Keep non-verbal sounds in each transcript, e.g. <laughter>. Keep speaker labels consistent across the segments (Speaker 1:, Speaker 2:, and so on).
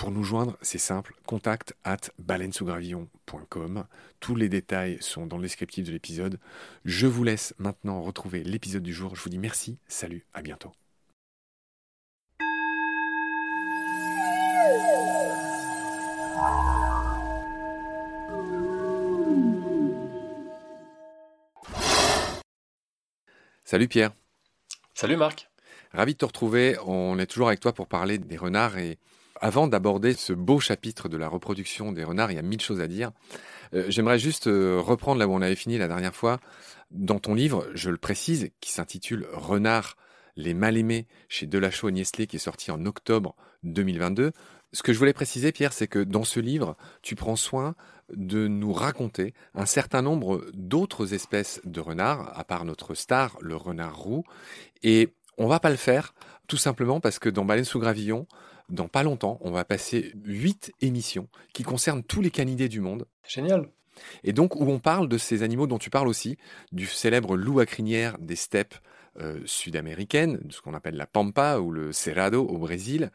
Speaker 1: Pour nous joindre, c'est simple, contact at baleinesougravillon.com. Tous les détails sont dans le descriptif de l'épisode. Je vous laisse maintenant retrouver l'épisode du jour. Je vous dis merci, salut, à bientôt. Salut Pierre.
Speaker 2: Salut Marc.
Speaker 1: Ravi de te retrouver. On est toujours avec toi pour parler des renards et avant d'aborder ce beau chapitre de la reproduction des renards, il y a mille choses à dire. Euh, j'aimerais juste euh, reprendre là où on avait fini la dernière fois. Dans ton livre, je le précise, qui s'intitule Renards, les mal-aimés chez Delachaux et Niestlé, qui est sorti en octobre 2022. Ce que je voulais préciser, Pierre, c'est que dans ce livre, tu prends soin de nous raconter un certain nombre d'autres espèces de renards, à part notre star, le renard roux. Et on va pas le faire, tout simplement parce que dans Baleine sous gravillon, dans pas longtemps, on va passer huit émissions qui concernent tous les canidés du monde.
Speaker 2: Génial.
Speaker 1: Et donc, où on parle de ces animaux dont tu parles aussi, du célèbre loup à crinière des steppes euh, sud-américaines, ce qu'on appelle la pampa ou le cerrado au Brésil.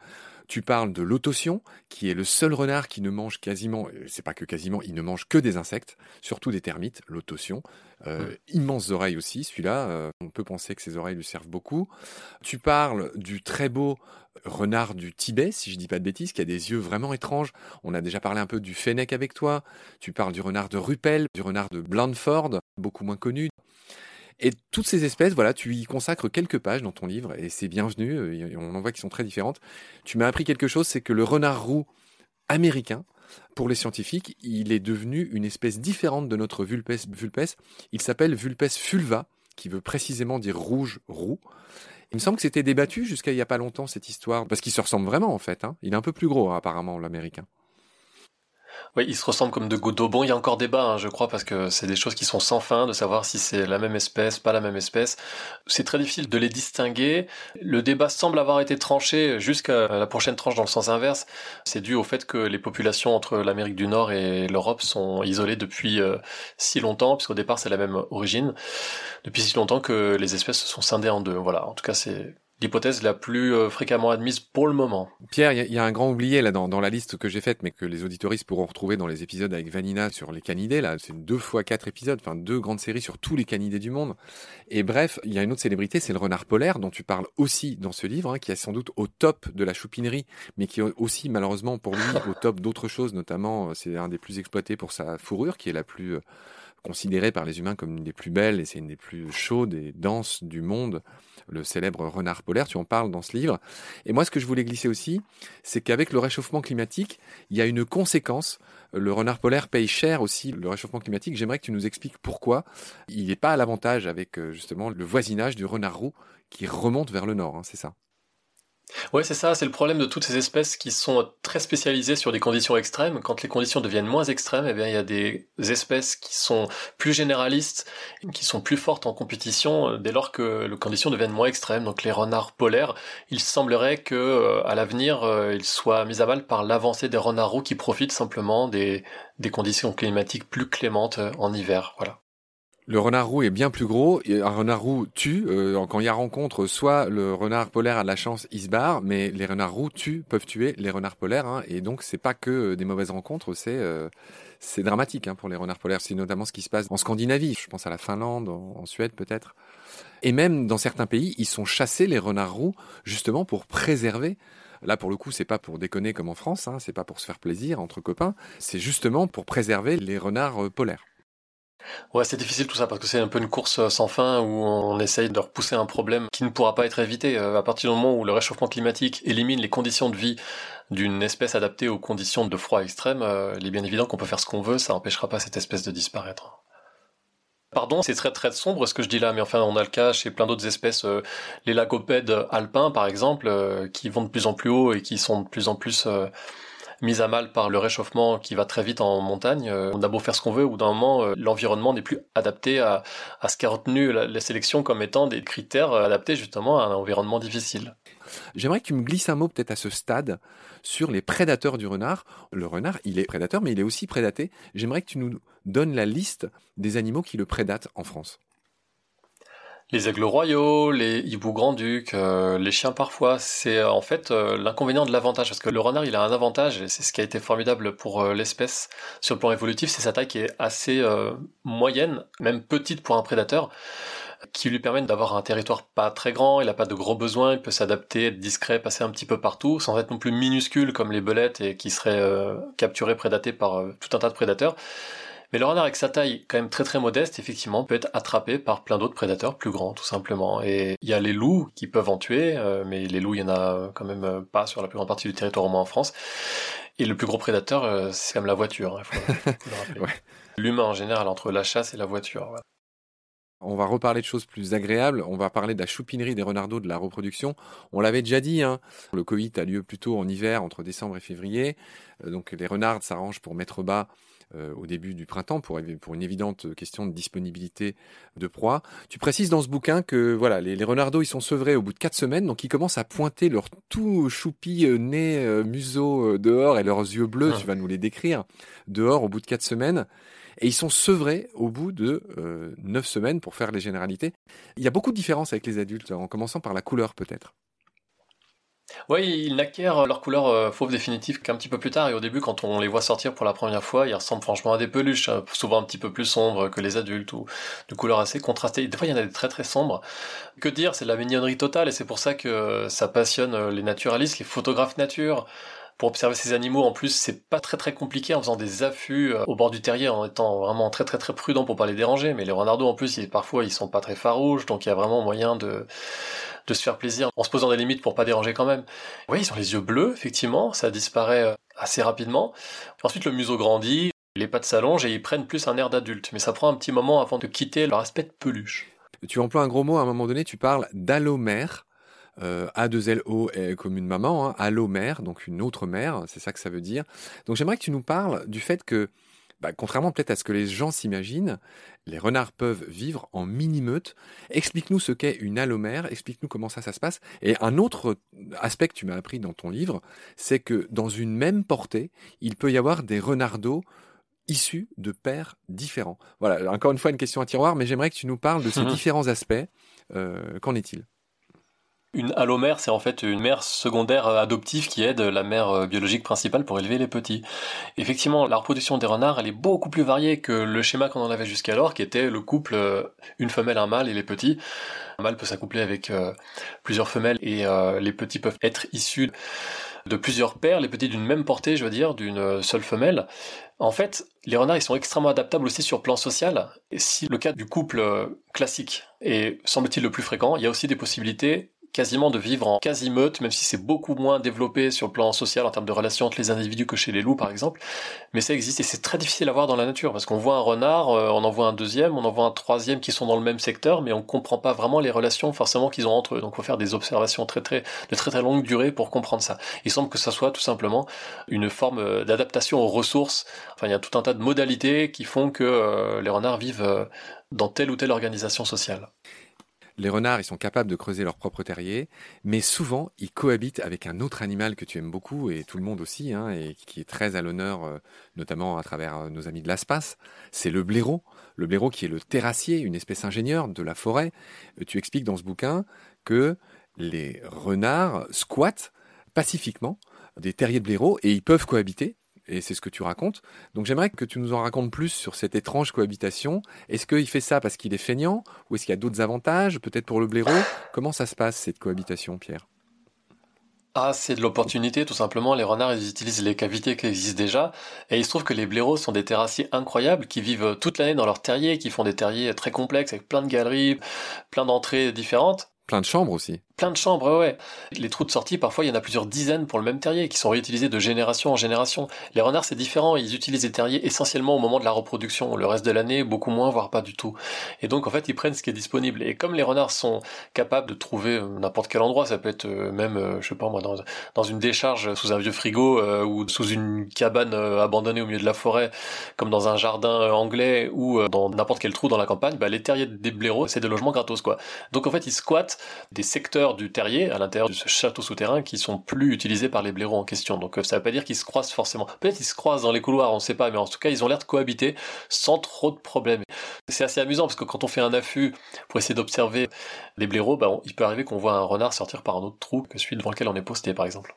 Speaker 1: Tu parles de l'autotion, qui est le seul renard qui ne mange quasiment, c'est pas que quasiment, il ne mange que des insectes, surtout des termites, l'autotion. Euh, mm. Immenses oreilles aussi, celui-là, euh, on peut penser que ses oreilles lui servent beaucoup. Tu parles du très beau renard du Tibet, si je dis pas de bêtises, qui a des yeux vraiment étranges. On a déjà parlé un peu du fennec avec toi. Tu parles du renard de Ruppel, du renard de Blandford, beaucoup moins connu. Et toutes ces espèces, voilà, tu y consacres quelques pages dans ton livre et c'est bienvenu. Euh, on en voit qui sont très différentes. Tu m'as appris quelque chose, c'est que le renard roux américain, pour les scientifiques, il est devenu une espèce différente de notre Vulpes vulpes. Il s'appelle Vulpes fulva, qui veut précisément dire rouge roux. Il me semble que c'était débattu jusqu'à il n'y a pas longtemps cette histoire, parce qu'il se ressemble vraiment en fait. Hein. Il est un peu plus gros hein, apparemment l'américain.
Speaker 2: Oui, ils se ressemblent comme de d'eau. Bon, il y a encore débat, hein, je crois, parce que c'est des choses qui sont sans fin, de savoir si c'est la même espèce, pas la même espèce. C'est très difficile de les distinguer. Le débat semble avoir été tranché jusqu'à la prochaine tranche dans le sens inverse. C'est dû au fait que les populations entre l'Amérique du Nord et l'Europe sont isolées depuis euh, si longtemps, puisqu'au départ c'est la même origine, depuis si longtemps que les espèces se sont scindées en deux. Voilà, en tout cas c'est l'hypothèse la plus euh, fréquemment admise pour le moment.
Speaker 1: Pierre, il y, a un grand oublié là dans, la liste que j'ai faite, mais que les auditoristes pourront retrouver dans les épisodes avec Vanina sur les canidés. Là, c'est deux fois quatre épisodes, enfin deux grandes séries sur tous les canidés du monde. Et bref, il y a une autre célébrité, c'est le renard polaire dont tu parles aussi dans ce livre, hein, qui est sans doute au top de la choupinerie, mais qui est aussi malheureusement pour lui au top d'autres choses, notamment euh, c'est un des plus exploités pour sa fourrure, qui est la plus euh, considéré par les humains comme une des plus belles et c'est une des plus chaudes et denses du monde, le célèbre renard polaire. Tu en parles dans ce livre. Et moi, ce que je voulais glisser aussi, c'est qu'avec le réchauffement climatique, il y a une conséquence. Le renard polaire paye cher aussi le réchauffement climatique. J'aimerais que tu nous expliques pourquoi il n'est pas à l'avantage avec euh, justement le voisinage du renard roux qui remonte vers le nord. Hein, c'est ça?
Speaker 2: Ouais, c'est ça, c'est le problème de toutes ces espèces qui sont très spécialisées sur des conditions extrêmes. Quand les conditions deviennent moins extrêmes, eh bien, il y a des espèces qui sont plus généralistes, qui sont plus fortes en compétition euh, dès lors que les conditions deviennent moins extrêmes. Donc les renards polaires, il semblerait que euh, à l'avenir, euh, ils soient mis à mal par l'avancée des renards roux qui profitent simplement des, des conditions climatiques plus clémentes en hiver. Voilà.
Speaker 1: Le renard roux est bien plus gros. Un renard roux tue. Euh, quand il y a rencontre, soit le renard polaire a de la chance, il se barre, mais les renards roux tuent, peuvent tuer les renards polaires. Hein, et donc, c'est pas que euh, des mauvaises rencontres, c'est euh, c'est dramatique hein, pour les renards polaires. C'est notamment ce qui se passe en Scandinavie. Je pense à la Finlande, en, Suède peut-être. Et même dans certains pays, ils sont chassés les renards roux justement pour préserver Là, pour le coup, c'est pas pour déconner comme en France, hein, c'est pas pour se faire plaisir entre copains, c'est justement pour préserver les renards polaires.
Speaker 2: Ouais, c'est difficile tout ça parce que c'est un peu une course euh, sans fin où on essaye de repousser un problème qui ne pourra pas être évité. Euh, à partir du moment où le réchauffement climatique élimine les conditions de vie d'une espèce adaptée aux conditions de froid extrême, euh, il est bien évident qu'on peut faire ce qu'on veut, ça n'empêchera pas cette espèce de disparaître. Pardon, c'est très très sombre ce que je dis là, mais enfin on a le cas chez plein d'autres espèces, les lagopèdes alpins par exemple, qui vont de plus en plus haut et qui sont de plus en plus mise à mal par le réchauffement qui va très vite en montagne. Euh, on a beau faire ce qu'on veut, bout d'un moment, euh, l'environnement n'est plus adapté à, ce qu'a retenu la, sélection comme étant des critères euh, adaptés justement à un environnement difficile.
Speaker 1: J'aimerais que tu me glisses un mot peut-être à ce stade sur les prédateurs du renard. Le renard, il est prédateur, mais il est aussi prédaté. J'aimerais que tu nous donnes la liste des animaux qui le prédatent en France
Speaker 2: les aigles royaux, les hiboux grand-ducs, euh, les chiens parfois, c'est euh, en fait euh, l'inconvénient de l'avantage parce que le renard il a un avantage et c'est ce qui a été formidable pour l'espèce sur le plan évolutif, c'est sa taille qui est assez moyenne, même petite pour un prédateur qui lui permet d'avoir un territoire pas très grand, il n'a pas de gros besoins, il peut s'adapter, être discret, passer un petit peu partout, sans être non plus minuscule comme les belettes et qui seraient capturées, prédatées par tout un tas de prédateurs. Mais le renard avec sa taille quand même très très modeste, effectivement, peut être attrapé par plein d'autres prédateurs plus grands, tout simplement. Et il y a les loups qui peuvent en tuer, euh, mais les loups, il y en a quand même euh, pas sur la plus grande partie du territoire au moins en France. Et le plus gros prédateur, euh, c'est comme la voiture, hein, <laughs> L'humain en général, entre la chasse et la voiture.
Speaker 1: On va reparler de choses plus agréables. On va parler de la choupinerie des renardeaux, de la reproduction. On l'avait déjà dit, hein. le Covid a lieu plutôt en hiver, entre décembre et février. donc les renards s'arrangent pour mettre bas euh, au début du printemps pour, pour une évidente question de disponibilité de proie. Tu précises dans ce bouquin que voilà, les, les renardeaux ils sont sevrés au bout de quatre semaines, donc ils commencent à pointer leur tout choupi euh, nez, euh, museau dehors et leurs yeux bleus, ah. tu vas nous les décrire, dehors au bout de quatre semaines. Et ils sont sevrés au bout de neuf semaines pour faire les généralités. Il y a beaucoup de différences avec les adultes, en commençant par la couleur peut-être.
Speaker 2: Oui, ils n'acquièrent leur couleur euh, fauve définitive qu'un petit peu plus tard. Et au début, quand on les voit sortir pour la première fois, ils ressemblent franchement à des peluches, hein, souvent un petit peu plus sombres que les adultes ou de couleurs assez contrastées. Des fois, il y en a des très très sombres. Que dire, c'est de la mignonnerie totale et c'est pour ça que ça passionne euh, les naturalistes, les photographes nature pour observer ces animaux. En plus, c'est pas très très compliqué en faisant des affûts euh, au bord du terrier, en étant vraiment très très très prudent pour pas les déranger. Mais les renardeaux, en plus, parfois, ils sont pas très farouches, donc il y a vraiment moyen de de se faire plaisir en se posant des limites pour pas déranger quand même. Oui, ils ont les yeux bleus, effectivement, ça disparaît euh, assez rapidement. Ensuite, le museau grandit, les pattes s'allongent et ils prennent plus un air d'adulte, mais ça prend un petit moment avant de quitter leur aspect de peluche.
Speaker 1: Tu emploies un gros mot à un moment donné, tu parles d'allomère. Euh, A2LO est comme une maman, hein, allomère, donc une autre mère, c'est ça que ça veut dire. Donc j'aimerais que tu nous parles du fait que bah, contrairement peut-être à ce que les gens s'imaginent, les renards peuvent vivre en mini-meute. Explique-nous ce qu'est une allomère, explique-nous comment ça, ça se passe. Et un autre aspect que tu m'as appris dans ton livre, c'est que dans une même portée, il peut y avoir des renardeaux issus de pères différents. Voilà, encore une fois une question à tiroir, mais j'aimerais que tu nous parles de ces <laughs> différents aspects. Euh, qu'en est-il?
Speaker 2: Une allomère, c'est en fait une mère secondaire euh, adoptive qui aide la mère euh, biologique principale pour élever les petits. Effectivement, la reproduction des renards, elle est beaucoup plus variée que le schéma qu'on en avait jusqu'alors, qui était le couple euh, une femelle, un mâle et les petits. Un mâle peut s'accoupler avec plusieurs femelles et les petits peuvent être issus de plusieurs paires, les petits d'une même portée, je veux dire, d'une seule femelle. En fait, les renards, ils sont extrêmement adaptables aussi sur plan social. Si le cas du couple classique est, semble-t-il, le plus fréquent, il y a aussi des possibilités quasiment de vivre en quasi-meute, même si c'est beaucoup moins développé sur le plan social en termes de relations entre les individus que chez les loups par exemple. Mais ça existe et c'est très difficile à voir dans la nature parce qu'on voit un renard, euh, on en voit un deuxième, on en voit un troisième qui sont dans le même secteur, mais on comprend pas vraiment les relations forcément qu'ils ont entre eux. Donc faut faire des observations très très de très très longue durée pour comprendre ça. Il semble que ça soit tout simplement une forme euh, d'adaptation aux ressources. Enfin il y a tout un tas de modalités qui font que euh, les renards vivent dans telle ou telle organisation sociale.
Speaker 1: Les renards, ils sont capables de creuser leur propre terrier, mais souvent, ils cohabitent avec un autre animal que tu aimes beaucoup, et tout le monde aussi, hein, et qui est très à l'honneur, euh, notamment à travers euh, nos amis de l'espace. C'est le blaireau. Le blaireau qui est le terrassier, une espèce ingénieure de la forêt. Euh, tu expliques dans ce bouquin que les renards squattent pacifiquement des terriers de blaireau et ils peuvent cohabiter et c'est ce que tu racontes. Donc j'aimerais que tu nous en racontes plus sur cette étrange cohabitation. Est-ce qu'il fait ça parce qu'il est feignant ou est-ce qu'il y a d'autres avantages, peut-être pour le blaireau? Comment ça se passe cette cohabitation, Pierre?
Speaker 2: Ah, c'est de l'opportunité, tout simplement. Les renards, ils utilisent les cavités qui existent déjà. Et il se trouve que les blaireaux sont des terrassiers incroyables qui vivent toute l'année dans leur terrier, qui font des terriers très complexes avec plein de galeries, plein d'entrées différentes.
Speaker 1: Plein de chambres aussi.
Speaker 2: Plein de chambres, ouais. Les trous de sortie, parfois, il y en a plusieurs dizaines pour le même terrier, qui sont réutilisés de génération en génération. Les renards, c'est différent. Ils utilisent les terriers essentiellement au moment de la reproduction. Le reste de l'année, beaucoup moins, voire pas du tout. Et donc, en fait, ils prennent ce qui est disponible. Et comme les renards sont capables de trouver euh, n'importe quel endroit, ça peut être euh, même, euh, je sais pas moi, dans, dans une décharge sous un vieux frigo, ou sous une cabane abandonnée au milieu de la forêt, comme dans un jardin anglais, ou dans n'importe quel trou dans la campagne, bah, les terriers des blaireaux, c'est des logements gratos, quoi. Donc, en fait, ils squattent des secteurs du terrier à l'intérieur de ce château souterrain qui sont plus utilisés par les blaireaux en question. Donc euh, ça veut pas dire qu'ils se croisent forcément. Peut-être qu'ils se croisent dans les couloirs, on sait pas, mais en tout cas ils ont l'air de cohabiter sans trop de problèmes. C'est assez amusant parce que quand on fait un affût pour essayer d'observer les blaireaux, bah, il peut arriver qu'on voit un renard sortir par un autre trou que celui devant lequel on est posté par exemple.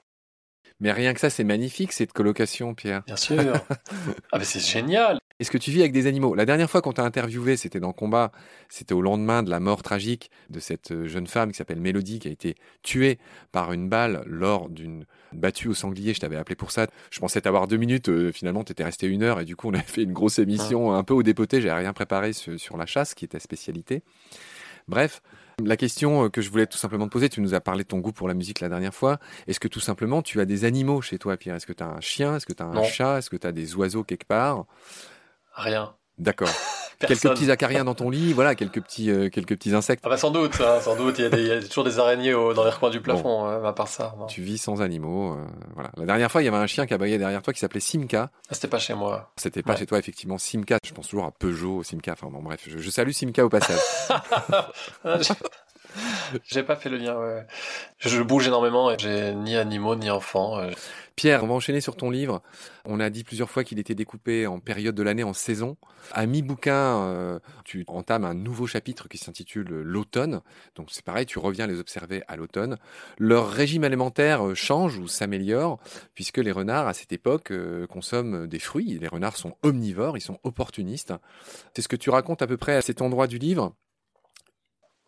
Speaker 1: Mais rien que ça, c'est magnifique cette colocation, Pierre.
Speaker 2: Bien sûr. <laughs> ah mais c'est génial.
Speaker 1: Est-ce que tu vis avec des animaux? La dernière fois qu'on t'a interviewé, c'était dans Combat, c'était au lendemain de la mort tragique de cette euh, jeune femme qui s'appelle Mélodie, qui a été tuée par une balle lors d'une battue au sanglier. Je t'avais appelé pour ça. Je pensais t'avoir deux minutes, euh, finalement t'étais resté une heure et du coup on a fait une grosse émission un peu au dépoté. J'avais rien préparé sur, la chasse, qui est ta spécialité. Bref, la question euh, que je voulais tout simplement te poser, tu nous as parlé de ton goût pour la musique la dernière fois. Est-ce que tout simplement tu as des animaux chez toi, Pierre? Est-ce que tu as un chien? Est-ce que tu as un chat? Est-ce que tu as des oiseaux quelque part?
Speaker 2: Rien.
Speaker 1: D'accord. <laughs> quelques petits acariens dans ton lit, voilà, quelques petits, euh, quelques petits insectes.
Speaker 2: Ah bah sans doute, hein, sans doute. Il y, a toujours des araignées dans les recoins du plafond, hein, à part ça.
Speaker 1: Tu vis sans animaux, euh, voilà. La dernière fois, il y avait un chien qui aboyait derrière toi qui s'appelait Simca.
Speaker 2: Ah, c'était pas chez moi.
Speaker 1: C'était pas chez toi, effectivement. Simca, je pense toujours à Peugeot, Simca. Enfin bon, bref, je, je salue Simca au passage. <laughs> <laughs>
Speaker 2: j'ai pas fait le lien. Je bouge énormément et j'ai ni animaux ni enfants. Euh.
Speaker 1: Pierre, on va enchaîner sur ton livre. On a dit plusieurs fois qu'il était découpé en période de l'année, en saison. À mi-bouquin, euh, tu entames un nouveau chapitre qui s'intitule L'automne. Donc c'est pareil, tu reviens les observer à l'automne. Leur régime alimentaire euh, change ou s'améliore, puisque les renards, à cette époque, consomment des fruits. Les renards sont omnivores, ils sont opportunistes. C'est ce que tu racontes à peu près à cet endroit du livre?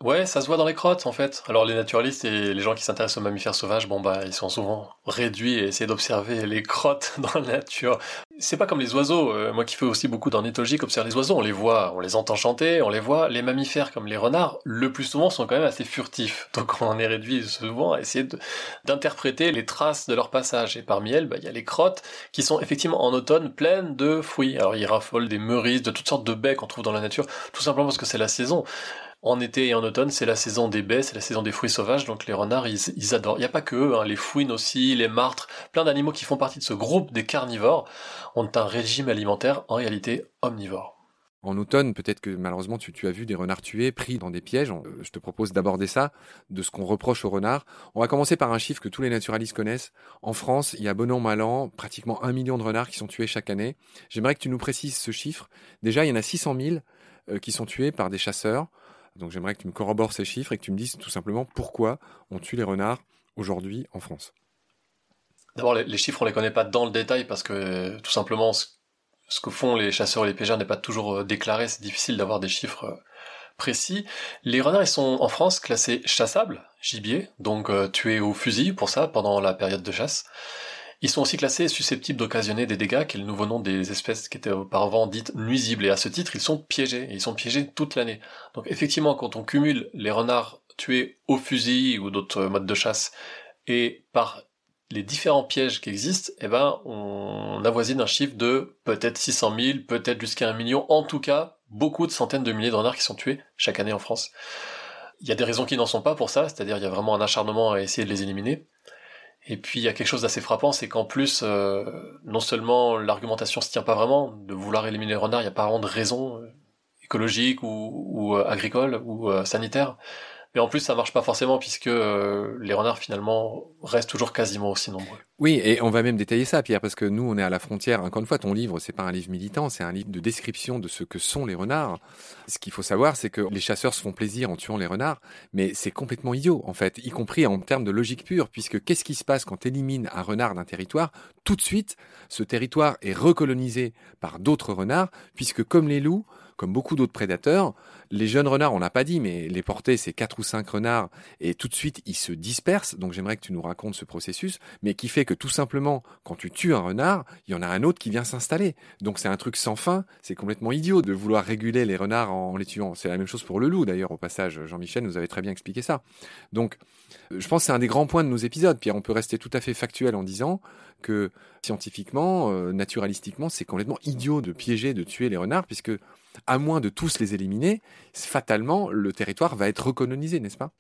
Speaker 2: Ouais, ça se voit dans les crottes en fait. Alors les naturalistes et les gens qui s'intéressent aux mammifères sauvages, bon bah ils sont souvent réduits à essayer d'observer les crottes <laughs> dans la nature. C'est pas comme les oiseaux. Euh, moi qui fais aussi beaucoup d'ornithologie, observe les oiseaux, on les voit, on les entend chanter, on les voit. Les mammifères comme les renards, le plus souvent sont quand même assez furtifs. <laughs> Donc on en est réduit souvent à essayer d'interpréter les traces de leur passage. Et parmi elles, bah, il y a les crottes qui sont effectivement en automne pleines de fruits. Alors ils raffolent des merises, de toutes sortes de baies qu'on trouve dans la nature, tout simplement parce que c'est la saison en été et en automne, c'est la saison des baies, c'est la saison des fruits sauvages, donc les renards, ils, adorent. Il n'y a pas que eux, hein, les fouines aussi, les martres, plein d'animaux qui font partie de ce groupe des carnivores ont un régime alimentaire en réalité omnivore.
Speaker 1: En automne, peut-être que malheureusement tu, as vu des renards tués, pris dans des pièges. Euh, je te propose d'aborder ça, de ce qu'on reproche aux renards. On va commencer par un chiffre que tous les naturalistes connaissent. En France, il y a bon an, mal an, pratiquement un million de renards qui sont tués chaque année. J'aimerais que tu nous précises ce chiffre. Déjà, il y en a 600 000 euh, qui sont tués par des chasseurs. Donc j'aimerais que tu me corrobores ces chiffres et que tu me dises tout simplement pourquoi on tue les renards aujourd'hui en France.
Speaker 2: D'abord, les, chiffres, on les connaît pas dans le détail parce que tout simplement, ce, que font les chasseurs et les pêcheurs n'est pas toujours euh, déclaré. C'est difficile d'avoir des chiffres euh, précis. Les renards, ils sont en France classés chassables, gibier, donc euh, tués au fusil pour ça pendant la période de chasse. Ils sont aussi classés susceptibles d'occasionner des dégâts, qui est le des espèces qui étaient auparavant dites nuisibles. Et à ce titre, ils sont piégés. Et ils sont piégés toute l'année. Donc effectivement, quand on cumule les renards tués au fusil ou d'autres modes de chasse et par les différents pièges qui existent, eh ben, on avoisine un chiffre de peut-être 600 000, peut-être jusqu'à un million, en tout cas, beaucoup de centaines de milliers de renards qui sont tués chaque année en France. Il y a des raisons qui n'en sont pas pour ça, c'est-à-dire il y a vraiment un acharnement à essayer de les éliminer. Et puis il y a quelque chose d'assez frappant, c'est qu'en plus, euh, non seulement l'argumentation se tient pas vraiment, de vouloir éliminer les renards, il n'y a pas vraiment de raison euh, écologique ou, ou euh, agricole ou sanitaire. Mais en plus, ça marche pas forcément puisque euh, les renards finalement restent toujours quasiment aussi nombreux.
Speaker 1: Oui, et on va même détailler ça, Pierre, parce que nous, on est à la frontière. Encore une fois, ton livre, c'est pas un livre militant, c'est un livre de description de ce que sont les renards. Ce qu'il faut savoir, c'est que les chasseurs se font plaisir en tuant les renards, mais c'est complètement idiot, en fait, y compris en termes de logique pure, puisque qu'est-ce qui se passe quand élimines un renard d'un territoire? Tout de suite, ce territoire est recolonisé par d'autres renards, puisque comme les loups, comme beaucoup d'autres prédateurs, les jeunes renards, on n'a pas dit, mais les portées, c'est quatre ou cinq renards, et tout de suite, ils se dispersent. Donc j'aimerais que tu nous racontes ce processus, mais qui fait que tout simplement, quand tu tues un renard, il y en a un autre qui vient s'installer. Donc c'est un truc sans fin, c'est complètement idiot de vouloir réguler les renards en les tuant. C'est la même chose pour le loup, d'ailleurs, au passage. Jean-Michel nous avait très bien expliqué ça. Donc, je pense que c'est un des grands points de nos épisodes. Pierre, on peut rester tout à fait factuel en disant que scientifiquement, euh, naturalistiquement, c'est complètement idiot de piéger, de tuer les renards, puisque à moins de tous les éliminer, fatalement, le territoire va être recolonisé, n'est-ce pas?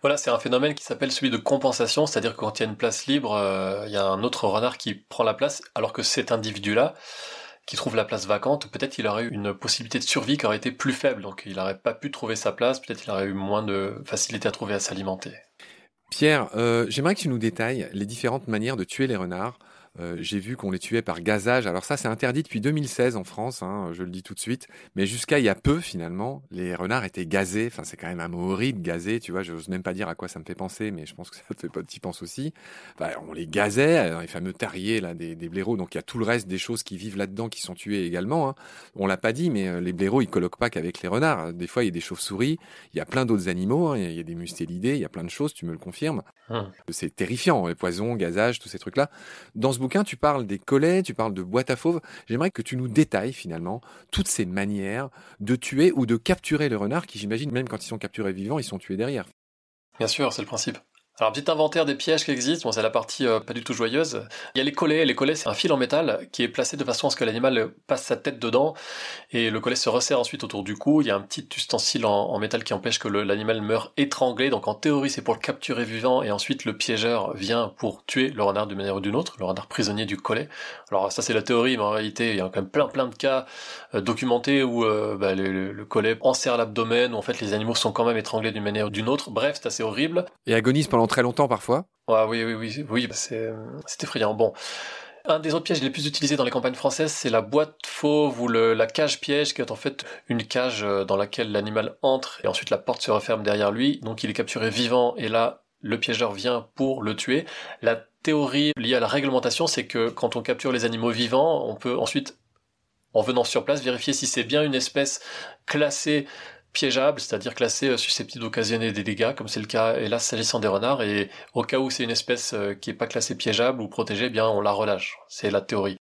Speaker 2: Voilà, c'est un phénomène qui s'appelle celui de compensation, c'est-à-dire que quand il y a une place libre, euh, il y a un autre renard qui prend la place, alors que cet individu-là, qui trouve la place vacante, peut-être il aurait eu une possibilité de survie qui aurait été plus faible, donc il n'aurait pas pu trouver sa place, peut-être il aurait eu moins de facilité à trouver à s'alimenter.
Speaker 1: Pierre, euh, j'aimerais que tu nous détailles les différentes manières de tuer les renards. Euh, j'ai vu qu'on les tuait par gazage. Alors ça, c'est interdit depuis 2016 en France, hein, je le dis tout de suite. Mais jusqu'à il y a peu, finalement, les renards étaient gazés. Enfin, c'est quand même un mot horrible, gazé. Tu vois, je n'ose même pas dire à quoi ça me fait penser, mais je pense que <laughs> ça te fait pas, t'y penses aussi. on les gazait, euh, les fameux terriers là des, des, blaireaux. Donc il y a tout le reste des choses qui vivent là-dedans qui sont tuées également. Hein. On l'a pas dit, mais euh, les blaireaux ils colloquent pas qu'avec les renards. Des fois, il y a des chauves-souris, il y a plein d'autres animaux. Hein. Il y, a des mustélidés, il y a plein de choses. Tu me le confirmes. Hum. C'est terrifiant, les poisons, gazage, tous ces trucs-là. Dans ce tu parles des collets, tu parles de boîtes à fauves. J'aimerais que tu nous détailles finalement toutes ces manières de tuer ou de capturer le renard qui, j'imagine, même quand ils sont capturés vivants, ils sont tués derrière.
Speaker 2: Bien sûr, c'est le principe. Alors, petit inventaire des pièges qui existent, bon, c'est la partie euh, pas du tout joyeuse. Il y a les collets. Les collets, c'est un fil en métal qui est placé de façon à ce que l'animal passe sa tête dedans et le collet se resserre ensuite autour du cou. Il y a un petit ustensile en, métal qui empêche que l'animal meure étranglé. Donc, en théorie, c'est pour le capturer vivant et ensuite le piégeur vient pour tuer le renard d'une manière ou d'une autre, le renard prisonnier du collet. Alors, ça, c'est la théorie, mais en réalité, il y a quand même plein, plein de cas euh, documentés où euh, bah, le, le, collet enserre l'abdomen, où en fait les animaux sont quand même étranglés d'une manière ou d'une autre. Bref, c'est assez horrible.
Speaker 1: Et agonise pendant très longtemps parfois.
Speaker 2: Ouais, oui, oui, oui, oui, bah, c'est, effrayant. Bon. Un des autres pièges les plus utilisés dans les campagnes françaises, c'est la boîte fauve ou la cage piège, qui est en fait une cage euh, dans laquelle l'animal entre et ensuite la porte se referme derrière lui. Donc il est capturé vivant et là, le piégeur vient pour le tuer. La théorie liée à la réglementation, c'est que quand on capture les animaux vivants, on peut ensuite, en venant sur place, vérifier si c'est bien une espèce classée piégeable, c'est-à-dire classé euh, susceptible d'occasionner des dégâts, comme c'est le cas hélas s'agissant des renards, et au cas où c'est une espèce euh, qui n'est pas classée piégeable ou protégée, eh bien on la relâche. C'est la théorie.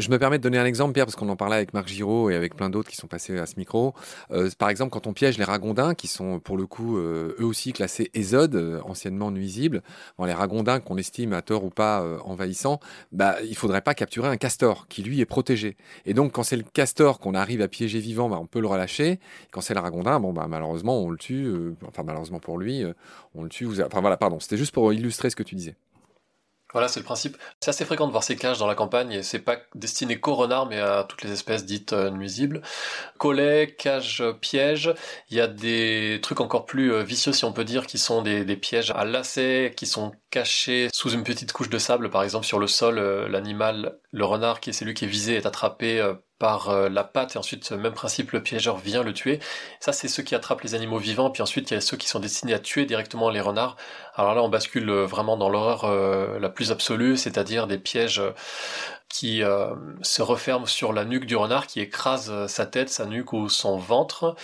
Speaker 1: Je me permets de donner un exemple, Pierre, parce qu'on en parlait avec Marc Giraud et avec plein d'autres qui sont passés à ce micro. Euh, par exemple, quand on piège les ragondins, qui sont pour le coup euh, eux aussi classés ésode, euh, anciennement nuisibles, les ragondins qu'on estime à tort ou pas envahissants, bah, il faudrait pas capturer un castor qui lui est protégé. Et donc, quand c'est le castor qu'on arrive à piéger vivant, bah, on peut le relâcher. Quand c'est le ragondin, bon, bah, malheureusement, on le tue. enfin, malheureusement pour lui, on le tue. Enfin voilà, pardon, c'était juste pour illustrer ce que tu disais.
Speaker 2: Voilà, c'est le principe. C'est assez fréquent de voir ces cages dans la campagne et c'est pas destiné qu'aux renards mais à toutes les espèces dites euh, nuisibles. Collets, cages, pièges. Il y a des trucs encore plus euh, vicieux si on peut dire qui sont des, pièges à lacets qui sont cachés sous une petite couche de sable par exemple sur le sol. Euh, l'animal, le renard qui est celui qui est visé est attrapé par la patte et ensuite même principe le piégeur vient le tuer. Ça c'est ceux qui attrapent les animaux vivants puis ensuite il y a ceux qui sont destinés à tuer directement les renards. Alors là on bascule euh, vraiment dans l'horreur euh, la plus absolue, c'est-à-dire des pièges qui euh, se referme sur la nuque du renard, qui écrase euh, sa tête, sa nuque ou son ventre,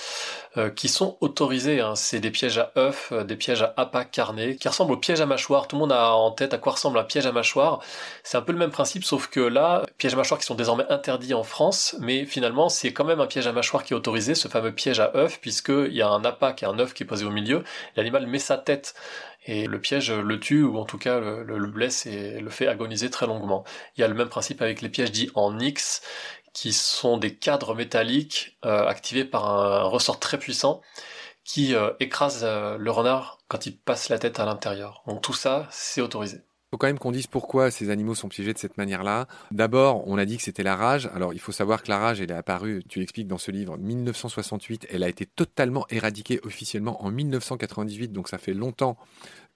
Speaker 2: qui sont autorisés. Hein. C'est des pièges à œufs, des pièges à appât carné, qui ressemblent aux pièges à mâchoire. Tout le monde a en tête à quoi ressemble un piège à mâchoire. C'est un peu le même principe, sauf que là, pièges à mâchoire qui sont désormais interdits en France, mais finalement, c'est quand même un piège à mâchoire qui est autorisé, ce fameux piège à œufs, puisqu'il y a un appât qui est un œuf qui est posé au milieu. L'animal met sa tête et le piège le tue ou en tout cas le, blesse et le fait agoniser très longuement. Il y a le même principe avec les pièges dits en X qui sont des cadres métalliques euh, activés par un, ressort très puissant qui euh, écrase euh, le renard quand il passe la tête à l'intérieur. Donc tout ça, c'est autorisé
Speaker 1: faut quand même qu'on dise pourquoi ces animaux sont piégés de cette manière-là. D'abord, on a dit que c'était la rage. Alors, il faut savoir que la rage, elle est apparue, tu l'expliques dans ce livre, 1968. Elle a été totalement éradiquée officiellement en 1998. Donc, ça fait longtemps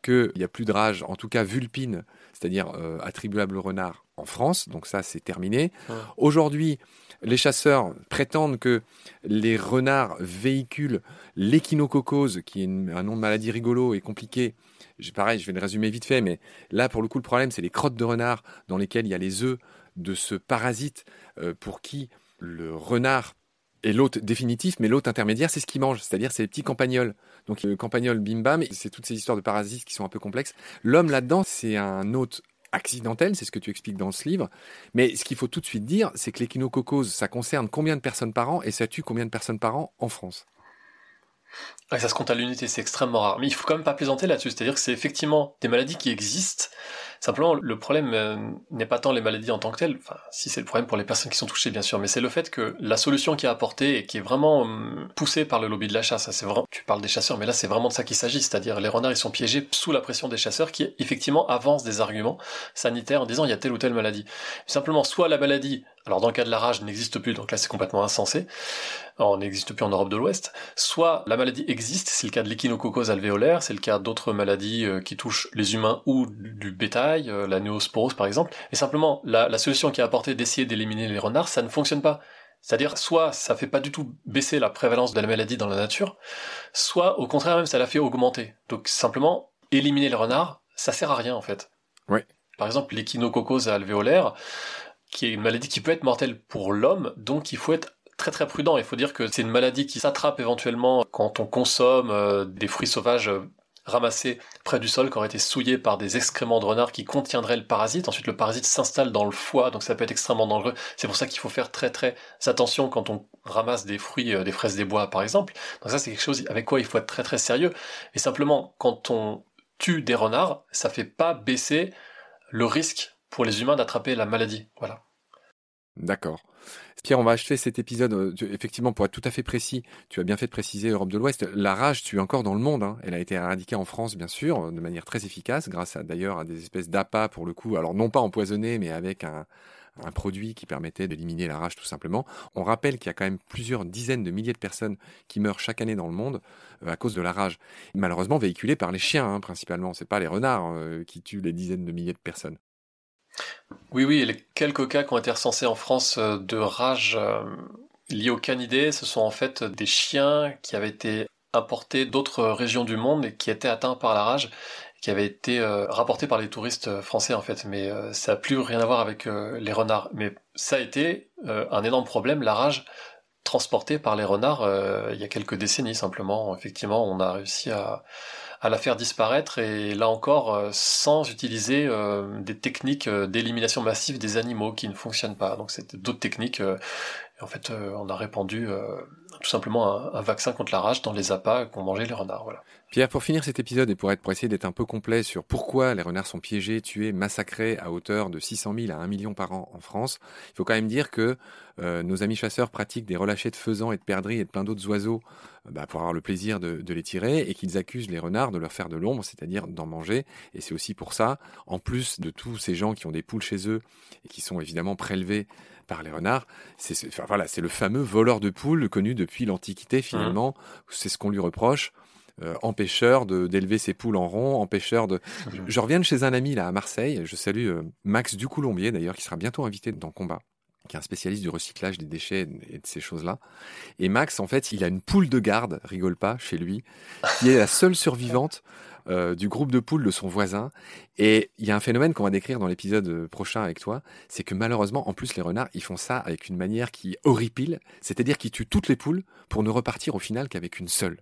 Speaker 1: qu'il n'y a plus de rage, en tout cas vulpine, c'est-à-dire euh, attribuable au renard en France. Donc, ça, c'est terminé. Aujourd'hui, les chasseurs prétendent que les renards véhiculent l'échinococose, qui est un nom de maladie rigolo et compliqué, pareil, je vais le résumer vite fait, mais là, pour le coup, le problème, c'est les crottes de renard dans lesquelles il y a les œufs de ce parasite euh, pour qui le renard est l'hôte définitif, mais l'hôte intermédiaire, c'est ce qu'il mange, c'est-à-dire c'est les petits campagnols. Donc le campagnol bim bam, c'est toutes ces histoires de parasites qui sont un peu complexes. L'homme là-dedans, c'est un hôte accidentel, c'est ce que tu expliques dans ce livre. Mais ce qu'il faut tout de suite dire, c'est que l'échinococose, ça concerne combien de personnes par an et ça tue combien de personnes par an en France?
Speaker 2: Ça se compte à l'unité, c'est extrêmement rare. Mais il faut quand même pas plaisanter là-dessus. C'est-à-dire que c'est effectivement des maladies qui existent. Simplement, le problème euh, n'est pas tant les maladies en tant que telles. Enfin, si c'est le problème pour les personnes qui sont touchées, bien sûr, mais c'est le fait que la solution qui est apportée et qui est vraiment hum, poussée par le lobby de la chasse, c'est vraiment, tu parles des chasseurs, mais là c'est vraiment de ça qu'il s'agit. C'est-à-dire les renards, ils sont piégés sous la pression des chasseurs qui effectivement avancent des arguments sanitaires en disant il y a telle ou telle maladie. Simplement, soit la maladie alors dans le cas de la rage, n'existe plus, donc là c'est complètement insensé, on n'existe plus en Europe de l'Ouest, soit la maladie existe, c'est le cas de l'échinococose alvéolaire, c'est le cas d'autres maladies euh, qui touchent les humains ou du bétail, euh, la néosporose par exemple, et simplement la, solution qui est apportée d'essayer d'éliminer les renards, ça ne fonctionne pas. C'est-à-dire, soit ça fait pas du tout baisser la prévalence de la maladie dans la nature, soit au contraire même ça la fait augmenter. Donc simplement, éliminer les renards, ça sert à rien en fait.
Speaker 1: Oui.
Speaker 2: Par exemple, l'échinococose alvéolaire, qui est une maladie qui peut être mortelle pour l'homme, donc il faut être très très prudent. Il faut dire que c'est une maladie qui s'attrape éventuellement quand on consomme euh, des fruits sauvages euh, ramassés près du sol qui auraient été souillés par des excréments de renard qui contiendraient le parasite. Ensuite, le parasite s'installe dans le foie, donc ça peut être extrêmement dangereux. C'est pour ça qu'il faut faire très très attention quand on ramasse des fruits, euh, des fraises des bois par exemple. Donc ça, c'est quelque chose avec quoi il faut être très très sérieux. Et simplement, quand on tue des renards, ça fait pas baisser le risque pour les humains d'attraper la maladie. Voilà.
Speaker 1: D'accord. Pierre, on va achever cet épisode. Euh, effectivement, pour être tout à fait précis, tu as bien fait de préciser Europe de l'Ouest. La rage tue encore dans le monde. Hein. Elle a été éradiquée en France, bien sûr, de manière très efficace, grâce à d'ailleurs à des espèces d'appâts pour le coup. Alors non pas empoisonnés, mais avec un, produit qui permettait d'éliminer la rage tout simplement. On rappelle qu'il y a quand même plusieurs dizaines de milliers de personnes qui meurent chaque année dans le monde euh, à cause de la rage. Malheureusement véhiculée par les chiens hein, principalement. C'est pas les renards euh, qui tuent les dizaines de milliers de personnes.
Speaker 2: Oui, oui, les quelques cas qui ont été recensés en France euh, de rage euh, liés aux canidés, ce sont en fait des chiens qui avaient été importés d'autres régions du monde et qui étaient atteints par la rage, qui avaient été euh, rapportés par les touristes français en fait. Mais ça n'a plus rien à voir avec les renards. Mais ça a été un énorme problème, la rage transportée par les renards il y a quelques décennies simplement. Effectivement, on a réussi à à la faire disparaître et là encore euh, sans utiliser euh, des techniques euh, d'élimination massive des animaux qui ne fonctionnent pas. Donc c'était d'autres techniques. en fait, on a répandu tout simplement un, vaccin contre la rage dans les appâts qu'ont mangé les renards. Voilà.
Speaker 1: Pierre, pour finir cet épisode et pour être pour essayer d'être un peu complet sur pourquoi les renards sont piégés, tués, massacrés à hauteur de 600 000 à 1 million par an en France, il faut quand même dire que euh, nos amis chasseurs pratiquent des relâchés de faisans et de perdrix et de plein d'autres oiseaux euh, bah, pour avoir le plaisir de, de les tirer et qu'ils accusent les renards de leur faire de l'ombre, c'est-à-dire d'en manger. Et c'est aussi pour ça, en plus de tous ces gens qui ont des poules chez eux et qui sont évidemment prélevés par les renards. C'est enfin, voilà, c'est le fameux voleur de poules connu depuis l'Antiquité finalement. Mmh. C'est ce qu'on lui reproche. Euh, empêcheur d'élever ses poules en rond, empêcheur de. Je, reviens de chez un ami là à Marseille. Je salue euh, Max Ducoulombier d'ailleurs qui sera bientôt invité dans Combat. qui est un spécialiste du recyclage des déchets et de ces choses-là. Et Max, en fait, il a une poule de garde, rigole pas, chez lui, qui est la seule survivante euh, du groupe de poules de son voisin. Et il y a un phénomène qu'on va décrire dans l'épisode prochain avec toi, c'est que malheureusement, en plus, les renards, ils font ça avec une manière qui horripile, c'est-à-dire qu'ils tuent toutes les poules pour ne repartir au final qu'avec une seule.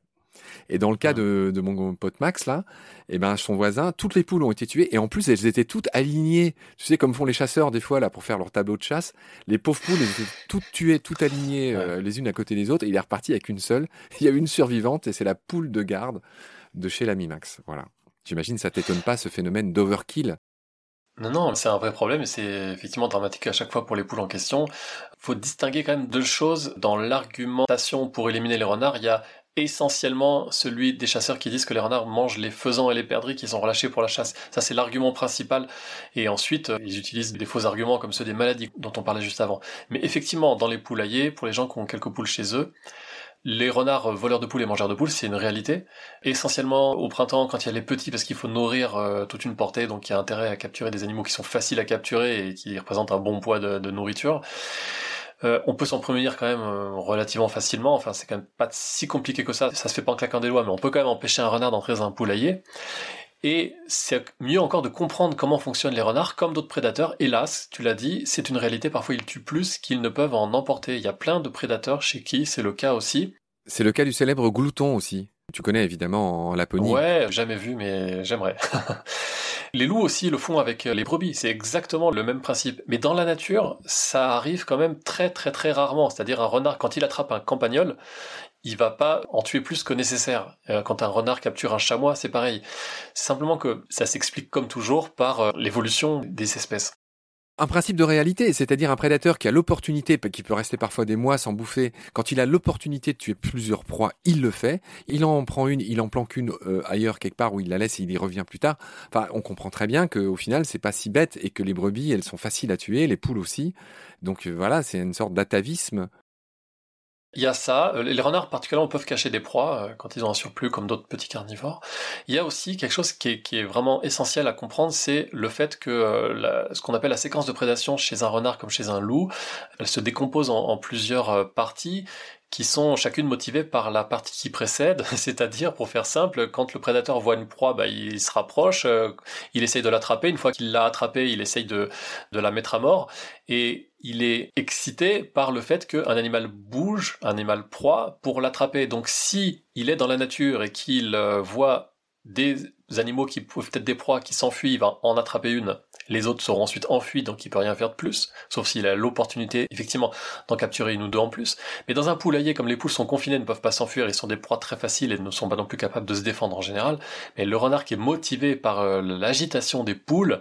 Speaker 1: Et dans le cas de, mon pote Max, là, eh ben, son voisin, toutes les poules ont été tuées et en plus, elles étaient toutes alignées. Tu sais, comme font les chasseurs des fois, là, pour faire leur tableau de chasse. Les pauvres poules, elles étaient toutes tuées, toutes alignées, euh, les unes à côté des autres et il est reparti avec une seule. <laughs> Il y a une survivante et c'est la poule de garde de chez l'ami Max. Voilà. J'imagine, ça t'étonne pas ce phénomène d'overkill?
Speaker 2: Non, non, c'est un vrai problème et c'est effectivement dramatique à chaque fois pour les poules en question. Faut distinguer quand même deux choses dans l'argumentation pour éliminer les renards. Il y a essentiellement celui des chasseurs qui disent que les renards mangent les faisans et les perdrix qui sont relâchés pour la chasse. Ça, c'est l'argument principal. Et ensuite, euh, ils utilisent des faux arguments comme ceux des maladies dont on parlait juste avant. Mais effectivement, dans les poulaillers, pour les gens qui ont quelques poules chez eux, les renards voleurs de poules et mangeurs de poules, c'est une réalité. Essentiellement au printemps, quand il y a les petits, parce qu'il faut nourrir euh, toute une portée, donc il y a intérêt à capturer des animaux qui sont faciles à capturer et qui représentent un bon poids de nourriture. Euh, on peut s'en prémunir quand même euh, relativement facilement. Enfin, c'est quand même pas si compliqué que ça. Ça se fait pas en claquant des doigts, mais on peut quand même empêcher un renard d'entrer dans un poulailler. Et c'est mieux encore de comprendre comment fonctionnent les renards, comme d'autres prédateurs. Hélas, tu l'as dit, c'est une réalité. Parfois, ils tuent plus qu'ils ne peuvent en emporter. Il y a plein de prédateurs chez qui c'est le cas aussi.
Speaker 1: C'est le cas du célèbre glouton aussi. Tu connais évidemment en Laponie.
Speaker 2: Ouais, jamais vu, mais j'aimerais. <laughs> les loups aussi le font avec les brebis, c'est exactement le même principe. Mais dans la nature, ça arrive quand même très très très rarement. C'est-à-dire un renard, quand il attrape un campagnol, il va pas en tuer plus que nécessaire. Euh, quand un renard capture un chamois, c'est pareil. C'est simplement que ça s'explique comme toujours par euh, l'évolution des espèces
Speaker 1: un principe de réalité, c'est-à-dire un prédateur qui a l'opportunité, qui peut rester parfois des mois sans bouffer, quand il a l'opportunité de tuer plusieurs proies, il le fait. Il en prend une, il en planque une euh, ailleurs quelque part où il la laisse et il y revient plus tard. Enfin, on comprend très bien qu'au final, c'est pas si bête et que les brebis, elles sont faciles à tuer, les poules aussi. Donc voilà, c'est une sorte d'atavisme
Speaker 2: il y a ça. Euh, les renards particulièrement peuvent cacher des proies euh, quand ils ont un surplus, comme d'autres petits carnivores. Il y a aussi quelque chose qui est, vraiment essentiel à comprendre, c'est le fait que euh, ce qu'on appelle la séquence de prédation chez un renard comme chez un loup, elle se décompose en plusieurs parties qui sont chacune motivées par la partie qui précède, <laughs> c'est-à-dire, pour faire simple, quand le prédateur voit une proie, bah, il se rapproche, il essaye de l'attraper, une fois qu'il l'a attrapée, il essaye de, de la mettre à mort, et il est excité par le fait qu'un animal bouge, un animal proie, pour l'attraper. Donc si il est dans la nature et qu'il euh, voit des animaux qui peuvent être des proies qui s'enfuient, il va en attraper une les autres seront ensuite enfuis, donc il peut rien faire de plus, sauf s'il a l'opportunité, effectivement, d'en capturer une ou deux en plus. Mais dans un poulailler, comme les poules sont confinées, ne peuvent pas s'enfuir, ils sont des proies très faciles et ne sont pas non plus capables de se défendre en général. Mais le renard qui est motivé par euh, l'agitation des poules,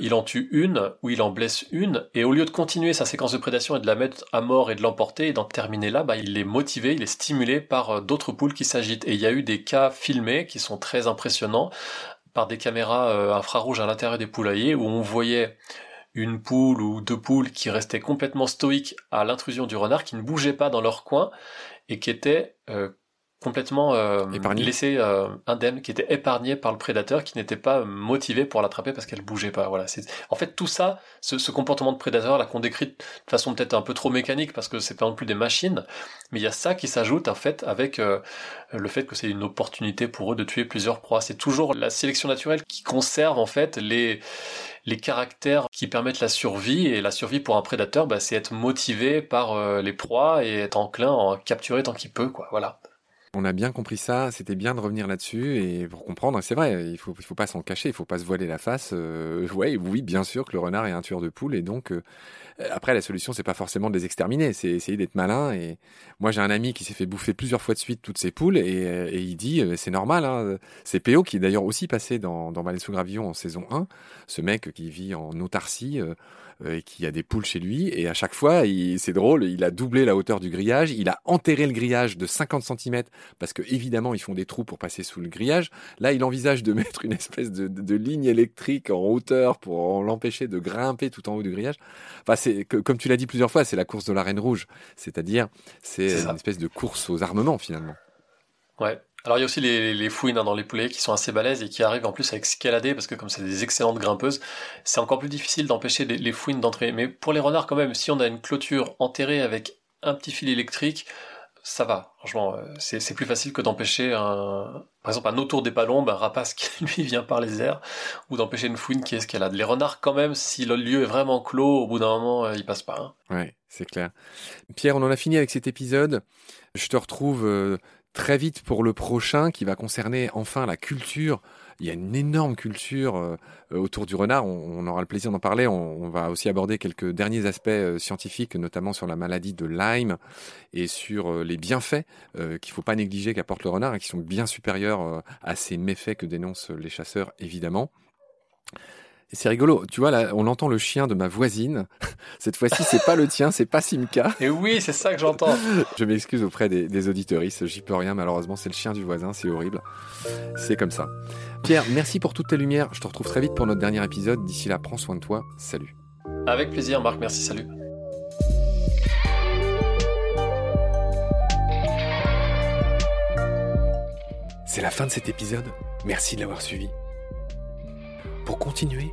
Speaker 2: il en tue une ou il en blesse une, et au lieu de continuer sa séquence de prédation et de la mettre à mort et de l'emporter et d'en terminer là, bah, il est motivé, il est stimulé par euh, d'autres poules qui s'agitent. Et il y a eu des cas filmés qui sont très impressionnants par des caméras euh, infrarouges à l'intérieur des poulaillers où on voyait une poule ou deux poules qui restaient complètement stoïques à l'intrusion du renard, qui ne bougeaient pas dans leur coin et qui étaient euh, complètement euh, laissé euh, indemne, qui était épargné par le prédateur, qui n'était pas motivé pour l'attraper parce qu'elle bougeait pas. Voilà. C'est en fait tout ça, ce, comportement de prédateur là qu'on décrit de façon peut-être un peu trop mécanique parce que c'est pas non plus des machines, mais il y a ça qui s'ajoute en fait avec euh, le fait que c'est une opportunité pour eux de tuer plusieurs proies. C'est toujours la sélection naturelle qui conserve en fait les les caractères qui permettent la survie et la survie pour un prédateur, bah, c'est être motivé par euh, les proies et être enclin à en capturer tant qu'il peut, quoi. Voilà.
Speaker 1: On a bien compris ça, c'était bien de revenir là-dessus et pour comprendre, c'est vrai, il faut, faut pas s'en cacher, il faut pas se voiler la face. Euh, <laughs> oui, bien sûr que le renard est un tueur de poules et donc euh, après la solution c'est pas forcément de les exterminer, c'est essayer d'être malin. Et moi j'ai un ami qui s'est fait bouffer plusieurs fois de suite toutes ses poules et, euh, il dit c'est normal. Hein, c'est Péo qui est d'ailleurs aussi passé dans dans sous Gravillon en saison 1, ce mec qui vit en autarcie euh, et qui a des poules chez lui. Et à chaque fois, c'est drôle, il a doublé la hauteur du grillage, il a enterré le grillage de 50 cm parce que évidemment ils font des trous pour passer sous le grillage. Là, il envisage de <laughs> mettre une espèce de, de, ligne électrique en hauteur pour l'empêcher de grimper tout en haut du grillage. Enfin, c'est comme tu l'as dit plusieurs fois, c'est la course de la Reine Rouge, c'est-à-dire c'est une espèce de course aux armements finalement.
Speaker 2: Ouais. Alors il y a aussi les, fouines hein, dans les poulets qui sont assez balèzes et qui arrivent en plus à escalader parce que comme c'est des excellentes grimpeuses, c'est encore plus difficile d'empêcher les, fouines d'entrer. Mais pour les renards quand même, si on a une clôture enterrée avec un petit fil électrique, ça va. Franchement, euh, c'est plus facile que d'empêcher un, par exemple un autour des ballons, un rapace qui <laughs> lui vient par les airs, ou d'empêcher une fouine qui escalade. Les renards quand même, si le lieu est vraiment clos, au bout d'un moment, euh, ils passent pas.
Speaker 1: Hein. Ouais, c'est clair. Pierre, on en a fini avec cet épisode. Je te retrouve euh, très vite pour le prochain qui va concerner enfin la culture. Il y a une énorme culture euh, autour du renard. On, aura le plaisir d'en parler. On, va aussi aborder quelques derniers aspects euh, scientifiques, notamment sur la maladie de Lyme et sur euh, les bienfaits qu'il ne faut pas négliger qu'apporte le renard et qui sont bien supérieurs à ces méfaits que dénoncent les chasseurs, évidemment. C'est rigolo, tu vois là, on entend le chien de ma voisine. <laughs> Cette fois-ci, c'est pas le tien, c'est pas Simka.
Speaker 2: Et oui, c'est ça que j'entends. <laughs>
Speaker 1: Je m'excuse auprès des, des auditeuristes, j'y peux rien malheureusement, c'est le chien du voisin, c'est horrible. C'est comme ça. Pierre, merci pour toutes tes lumières. Je te retrouve très vite pour notre dernier épisode. D'ici là, prends soin de toi. Salut.
Speaker 2: Avec plaisir, Marc. Merci. Salut.
Speaker 1: C'est la fin de cet épisode. Merci de l'avoir suivi. Pour continuer,